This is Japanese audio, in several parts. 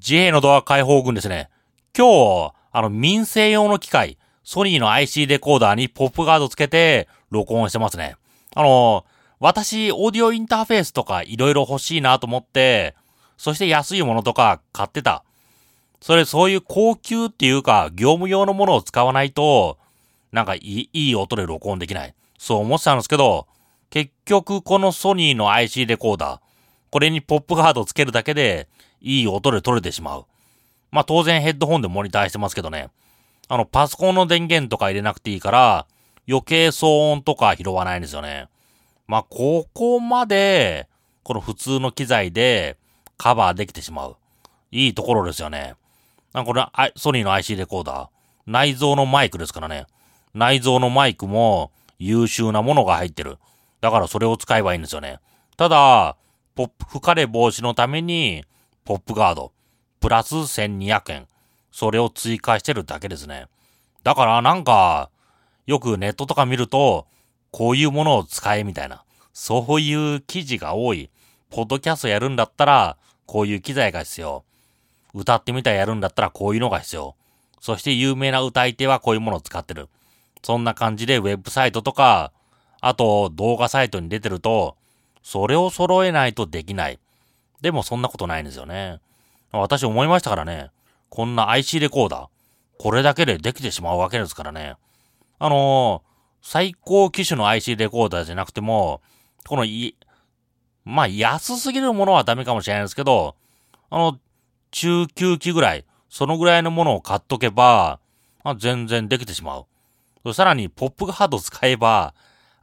JA のドア解放軍ですね。今日、あの、民生用の機械、ソニーの IC レコーダーにポップガードつけて、録音してますね。あの、私、オーディオインターフェースとか色々欲しいなと思って、そして安いものとか買ってた。それ、そういう高級っていうか、業務用のものを使わないと、なんかいい、いい音で録音できない。そう思ってたんですけど、結局このソニーの IC レコーダー、これにポップガードをつけるだけで、いい音で撮れてしまう。まあ当然ヘッドホンでモニターしてますけどね。あの、パソコンの電源とか入れなくていいから、余計騒音とか拾わないんですよね。まあ、ここまで、この普通の機材でカバーできてしまう。いいところですよね。なんかこれ、ソニーの IC レコーダー。内蔵のマイクですからね。内蔵のマイクも優秀なものが入ってる。だからそれを使えばいいんですよね。ただ、ポップ、吹かれ防止のために、ポップガード、プラス1200円。それを追加してるだけですね。だからなんか、よくネットとか見ると、こういうものを使えみたいな。そういう記事が多い。ポッドキャストやるんだったら、こういう機材が必要。歌ってみたらやるんだったらこういうのが必要。そして有名な歌い手はこういうものを使ってる。そんな感じでウェブサイトとか、あと動画サイトに出てると、それを揃えないとできない。でもそんなことないんですよね。私思いましたからね。こんな IC レコーダー。これだけでできてしまうわけですからね。あのー、最高機種の IC レコーダーじゃなくても、このい、まあ、安すぎるものはダメかもしれないですけど、あの、中級機ぐらい、そのぐらいのものを買っとけば、あ、全然できてしまう。さらに、ポップガード使えば、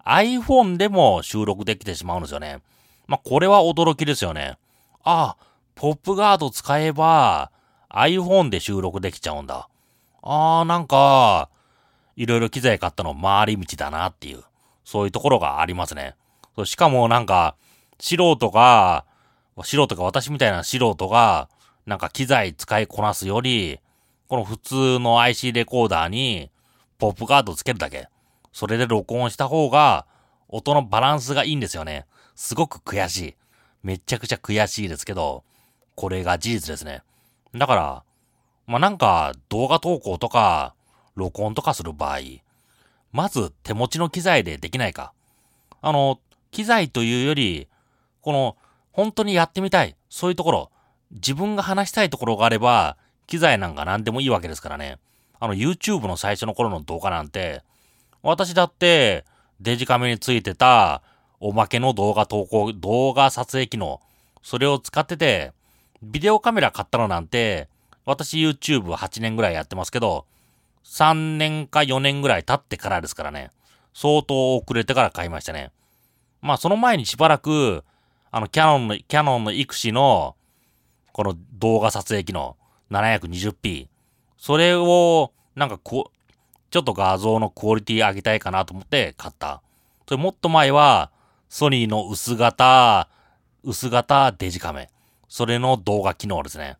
iPhone でも収録できてしまうんですよね。まあ、これは驚きですよね。ああ、ポップガード使えば、iPhone で収録できちゃうんだ。ああ、なんか、いろいろ機材買ったの回り道だなっていう、そういうところがありますね。そうしかもなんか、素人が、素人が私みたいな素人が、なんか機材使いこなすより、この普通の IC レコーダーに、ポップガードつけるだけ。それで録音した方が、音のバランスがいいんですよね。すごく悔しい。めちゃくちゃ悔しいですけど、これが事実ですね。だから、まあ、なんか動画投稿とか、録音とかする場合、まず手持ちの機材でできないか。あの、機材というより、この、本当にやってみたい。そういうところ、自分が話したいところがあれば、機材なんか何でもいいわけですからね。あの、YouTube の最初の頃の動画なんて、私だって、デジカメについてた、おまけの動画投稿、動画撮影機能、それを使ってて、ビデオカメラ買ったのなんて、私 YouTube8 年ぐらいやってますけど、3年か4年ぐらい経ってからですからね。相当遅れてから買いましたね。まあその前にしばらく、あのキャノンの、キャノンのイクシの、この動画撮影機能 720p。それを、なんかこう、ちょっと画像のクオリティ上げたいかなと思って買った。それもっと前は、ソニーの薄型、薄型デジカメ。それの動画機能ですね。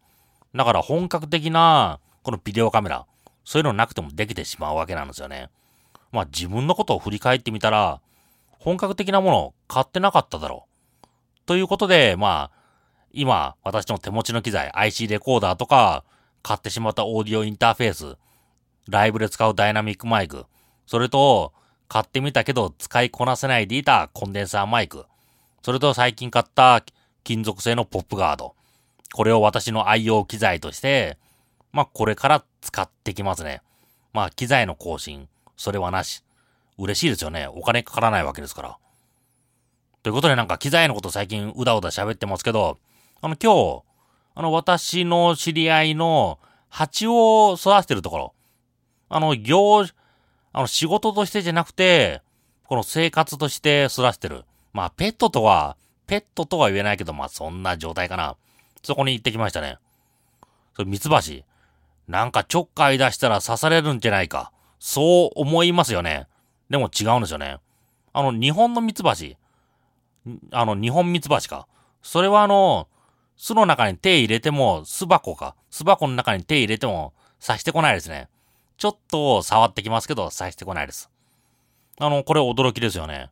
だから本格的な、このビデオカメラ。そういうのなくてもできてしまうわけなんですよね。まあ自分のことを振り返ってみたら、本格的なものを買ってなかっただろう。ということで、まあ、今、私の手持ちの機材、IC レコーダーとか、買ってしまったオーディオインターフェース、ライブで使うダイナミックマイク、それと、買ってみたけど使いこなせないでいたコンデンサーマイク、それと最近買った金属製のポップガード。これを私の愛用機材として、まあこれから使ってきますね。まあ機材の更新、それはなし。嬉しいですよね。お金かからないわけですから。ということでなんか機材のこと最近うだうだ喋ってますけど、あの今日、あの私の知り合いの蜂を育ててるところ、あの業、あの仕事としてじゃなくて、この生活として育ててる。まあペットとは、ペットとは言えないけど、まあそんな状態かな。そこに行ってきましたね。それ、ミツバチ。なんかちょっかい出したら刺されるんじゃないか。そう思いますよね。でも違うんですよね。あの、日本のミツバチ。あの、日本ミツバチか。それはあの、巣の中に手入れても、巣箱か。巣箱の中に手入れても、刺してこないですね。ちょっと触ってきますけど、刺してこないです。あの、これ驚きですよね。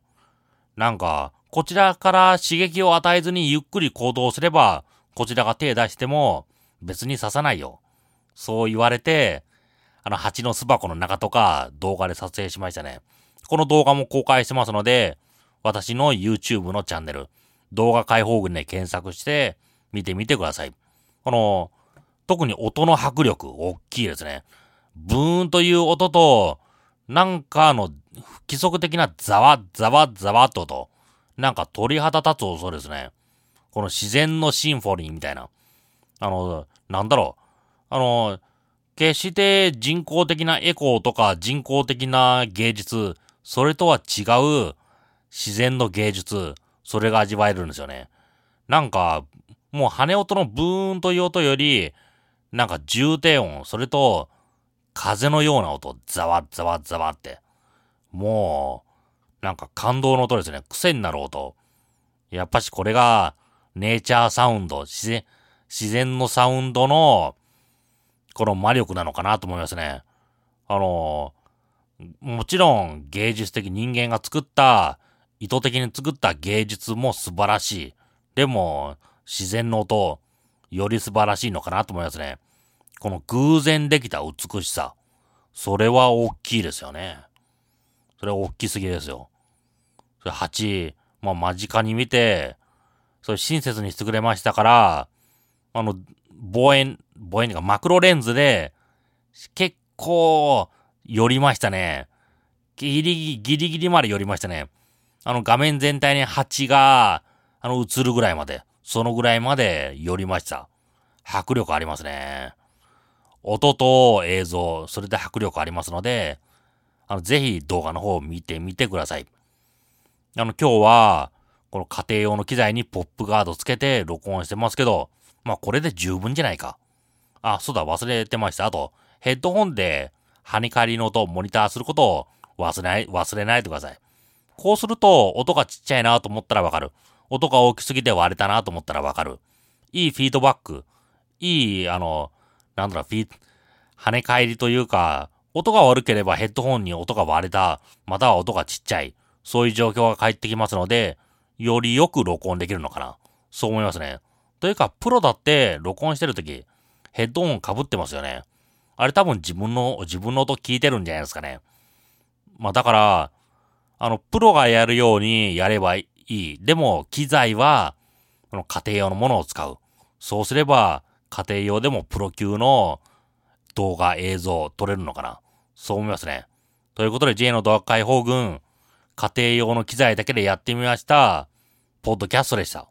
なんか、こちらから刺激を与えずにゆっくり行動すれば、こちらが手出しても、別に刺さないよ。そう言われて、あの、蜂の巣箱の中とか動画で撮影しましたね。この動画も公開してますので、私の YouTube のチャンネル、動画解放群で検索して見てみてください。この、特に音の迫力、大きいですね。ブーンという音と、なんかあの不規則的なザワ、ザワ、ザワっと音。なんか鳥肌立つ音ですね。この自然のシンフォニーみたいな。あの、なんだろう。あの、決して人工的なエコーとか人工的な芸術、それとは違う自然の芸術、それが味わえるんですよね。なんか、もう羽音のブーンという音より、なんか重低音、それと風のような音、ザワザワザワって。もう、なんか感動の音ですね。癖になる音。やっぱしこれが、ネイチャーサウンド、自然、自然のサウンドの、この魔力なのかなと思いますね。あの、もちろん芸術的人間が作った、意図的に作った芸術も素晴らしい。でも、自然の音、より素晴らしいのかなと思いますね。この偶然できた美しさ。それは大きいですよね。それは大きすぎですよ。それ8、まあ間近に見て、それ親切にしてくれましたから、あの、望遠、望遠がマクロレンズで、結構、寄りましたね。ギリギリ、ギリギリまで寄りましたね。あの画面全体に蜂が、あの映るぐらいまで、そのぐらいまで寄りました。迫力ありますね。音と映像、それで迫力ありますので、あの、ぜひ動画の方を見てみてください。あの、今日は、この家庭用の機材にポップガードつけて録音してますけど、まあこれで十分じゃないか。あ、そうだ、忘れてました。あと、ヘッドホンで、跳ね返りの音をモニターすることを忘れない、忘れないでください。こうすると、音がちっちゃいなと思ったらわかる。音が大きすぎて割れたなと思ったらわかる。いいフィードバック。いい、あの、なんだろう、フィー、跳ね返りというか、音が悪ければヘッドホンに音が割れた、または音がちっちゃい。そういう状況が返ってきますので、よりよく録音できるのかな。そう思いますね。というか、プロだって録音してるとき、ヘッドホン被ってますよね。あれ多分自分の、自分の音聞いてるんじゃないですかね。まあだから、あの、プロがやるようにやればいい。でも、機材は、この家庭用のものを使う。そうすれば、家庭用でもプロ級の動画、映像撮れるのかな？そう思いますね。ということで J の動画解放軍、家庭用の機材だけでやってみました。ポッドキャストでした。